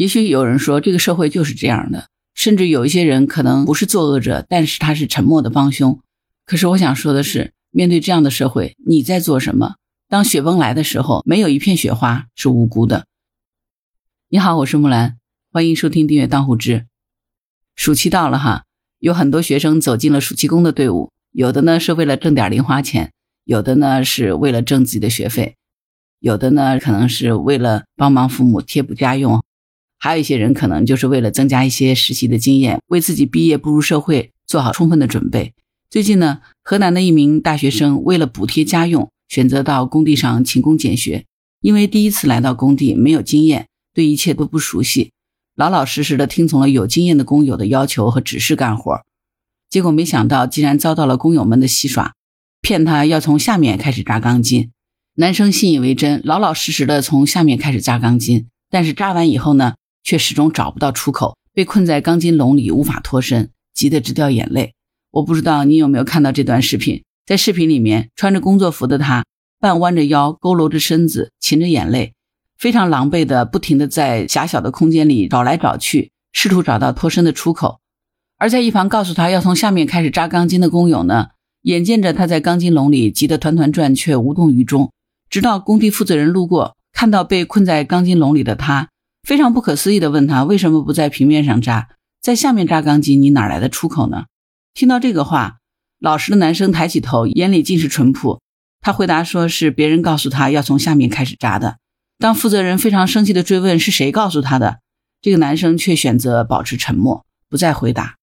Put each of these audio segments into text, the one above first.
也许有人说，这个社会就是这样的，甚至有一些人可能不是作恶者，但是他是沉默的帮凶。可是我想说的是，面对这样的社会，你在做什么？当雪崩来的时候，没有一片雪花是无辜的。你好，我是木兰，欢迎收听订阅当户知。暑期到了哈，有很多学生走进了暑期工的队伍，有的呢是为了挣点零花钱，有的呢是为了挣自己的学费，有的呢可能是为了帮忙父母贴补家用。还有一些人可能就是为了增加一些实习的经验，为自己毕业步入社会做好充分的准备。最近呢，河南的一名大学生为了补贴家用，选择到工地上勤工俭学。因为第一次来到工地，没有经验，对一切都不熟悉，老老实实的听从了有经验的工友的要求和指示干活。结果没想到，竟然遭到了工友们的戏耍，骗他要从下面开始扎钢筋。男生信以为真，老老实实的从下面开始扎钢筋。但是扎完以后呢？却始终找不到出口，被困在钢筋笼里无法脱身，急得直掉眼泪。我不知道你有没有看到这段视频，在视频里面，穿着工作服的他半弯着腰，佝偻着身子，噙着眼泪，非常狼狈的不停的在狭小的空间里找来找去，试图找到脱身的出口。而在一旁告诉他要从下面开始扎钢筋的工友呢，眼见着他在钢筋笼里急得团团转，却无动于衷。直到工地负责人路过，看到被困在钢筋笼里的他。非常不可思议地问他：“为什么不在平面上扎，在下面扎钢筋？你哪来的出口呢？”听到这个话，老实的男生抬起头，眼里尽是淳朴。他回答说：“是别人告诉他要从下面开始扎的。”当负责人非常生气地追问是谁告诉他的，这个男生却选择保持沉默，不再回答。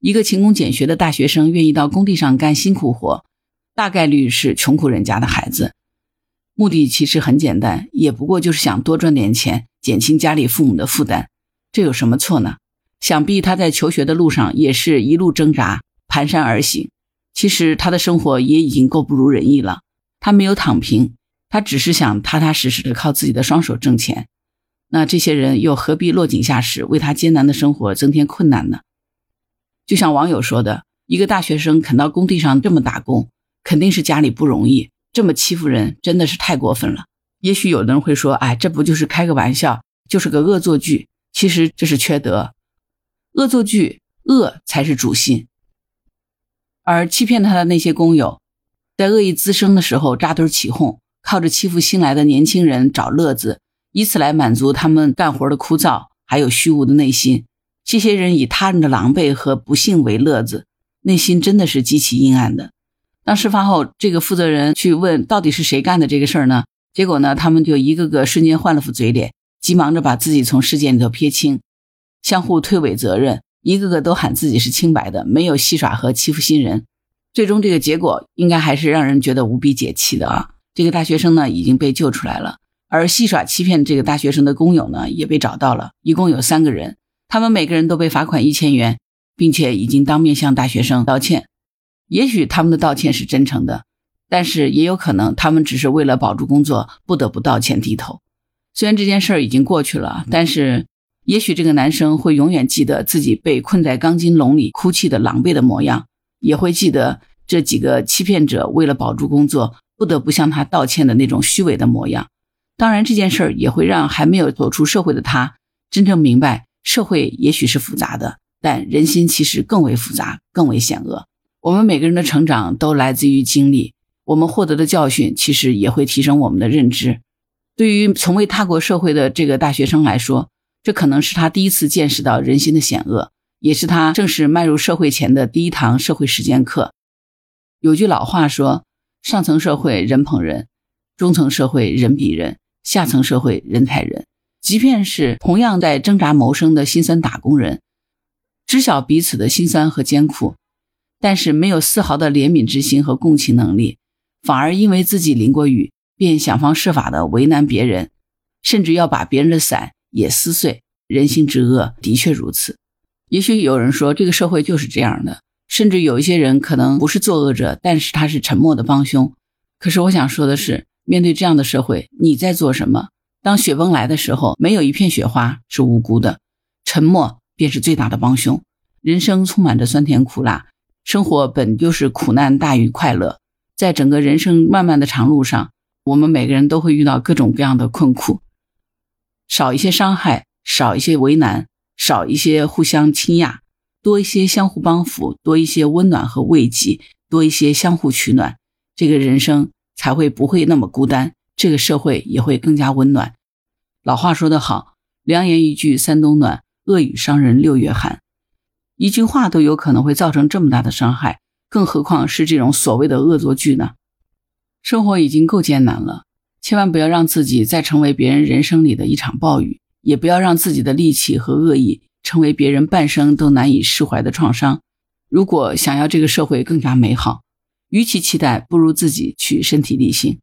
一个勤工俭学的大学生愿意到工地上干辛苦活，大概率是穷苦人家的孩子。目的其实很简单，也不过就是想多赚点钱，减轻家里父母的负担，这有什么错呢？想必他在求学的路上也是一路挣扎，蹒跚而行。其实他的生活也已经够不如人意了。他没有躺平，他只是想踏踏实实的靠自己的双手挣钱。那这些人又何必落井下石，为他艰难的生活增添困难呢？就像网友说的，一个大学生肯到工地上这么打工，肯定是家里不容易。这么欺负人真的是太过分了。也许有的人会说：“哎，这不就是开个玩笑，就是个恶作剧。”其实这是缺德，恶作剧，恶才是主心。而欺骗他的那些工友，在恶意滋生的时候扎堆起哄，靠着欺负新来的年轻人找乐子，以此来满足他们干活的枯燥还有虚无的内心。这些人以他人的狼狈和不幸为乐子，内心真的是极其阴暗的。当事发后，这个负责人去问到底是谁干的这个事儿呢？结果呢，他们就一个个瞬间换了副嘴脸，急忙着把自己从事件里头撇清，相互推诿责任，一个个都喊自己是清白的，没有戏耍和欺负新人。最终这个结果应该还是让人觉得无比解气的啊！这个大学生呢已经被救出来了，而戏耍欺骗这个大学生的工友呢也被找到了，一共有三个人，他们每个人都被罚款一千元，并且已经当面向大学生道歉。也许他们的道歉是真诚的，但是也有可能他们只是为了保住工作，不得不道歉低头。虽然这件事儿已经过去了，但是也许这个男生会永远记得自己被困在钢筋笼里哭泣的狼狈的模样，也会记得这几个欺骗者为了保住工作，不得不向他道歉的那种虚伪的模样。当然，这件事儿也会让还没有走出社会的他真正明白，社会也许是复杂的，但人心其实更为复杂，更为险恶。我们每个人的成长都来自于经历，我们获得的教训其实也会提升我们的认知。对于从未踏过社会的这个大学生来说，这可能是他第一次见识到人心的险恶，也是他正式迈入社会前的第一堂社会实践课。有句老话说：“上层社会人捧人，中层社会人比人，下层社会人踩人。”即便是同样在挣扎谋生的辛酸打工人，知晓彼此的辛酸和艰苦。但是没有丝毫的怜悯之心和共情能力，反而因为自己淋过雨，便想方设法的为难别人，甚至要把别人的伞也撕碎。人性之恶的确如此。也许有人说这个社会就是这样的，甚至有一些人可能不是作恶者，但是他是沉默的帮凶。可是我想说的是，面对这样的社会，你在做什么？当雪崩来的时候，没有一片雪花是无辜的，沉默便是最大的帮凶。人生充满着酸甜苦辣。生活本就是苦难大于快乐，在整个人生漫漫的长路上，我们每个人都会遇到各种各样的困苦。少一些伤害，少一些为难，少一些互相倾轧，多一些相互帮扶，多一些温暖和慰藉，多一些相互取暖，这个人生才会不会那么孤单，这个社会也会更加温暖。老话说得好，良言一句三冬暖，恶语伤人六月寒。一句话都有可能会造成这么大的伤害，更何况是这种所谓的恶作剧呢？生活已经够艰难了，千万不要让自己再成为别人人生里的一场暴雨，也不要让自己的戾气和恶意成为别人半生都难以释怀的创伤。如果想要这个社会更加美好，与其期待，不如自己去身体力行。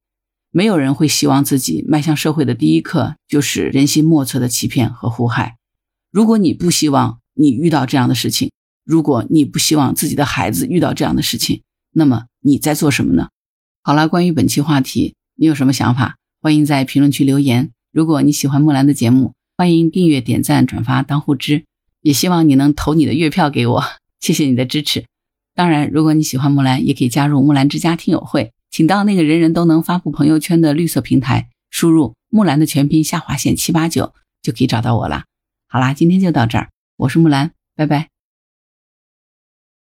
没有人会希望自己迈向社会的第一刻就是人心莫测的欺骗和祸害。如果你不希望，你遇到这样的事情，如果你不希望自己的孩子遇到这样的事情，那么你在做什么呢？好了，关于本期话题，你有什么想法？欢迎在评论区留言。如果你喜欢木兰的节目，欢迎订阅、点赞、转发、当护知，也希望你能投你的月票给我，谢谢你的支持。当然，如果你喜欢木兰，也可以加入木兰之家听友会，请到那个人人都能发布朋友圈的绿色平台，输入木兰的全拼下划线七八九，就可以找到我了。好啦，今天就到这儿。我是木兰，拜拜。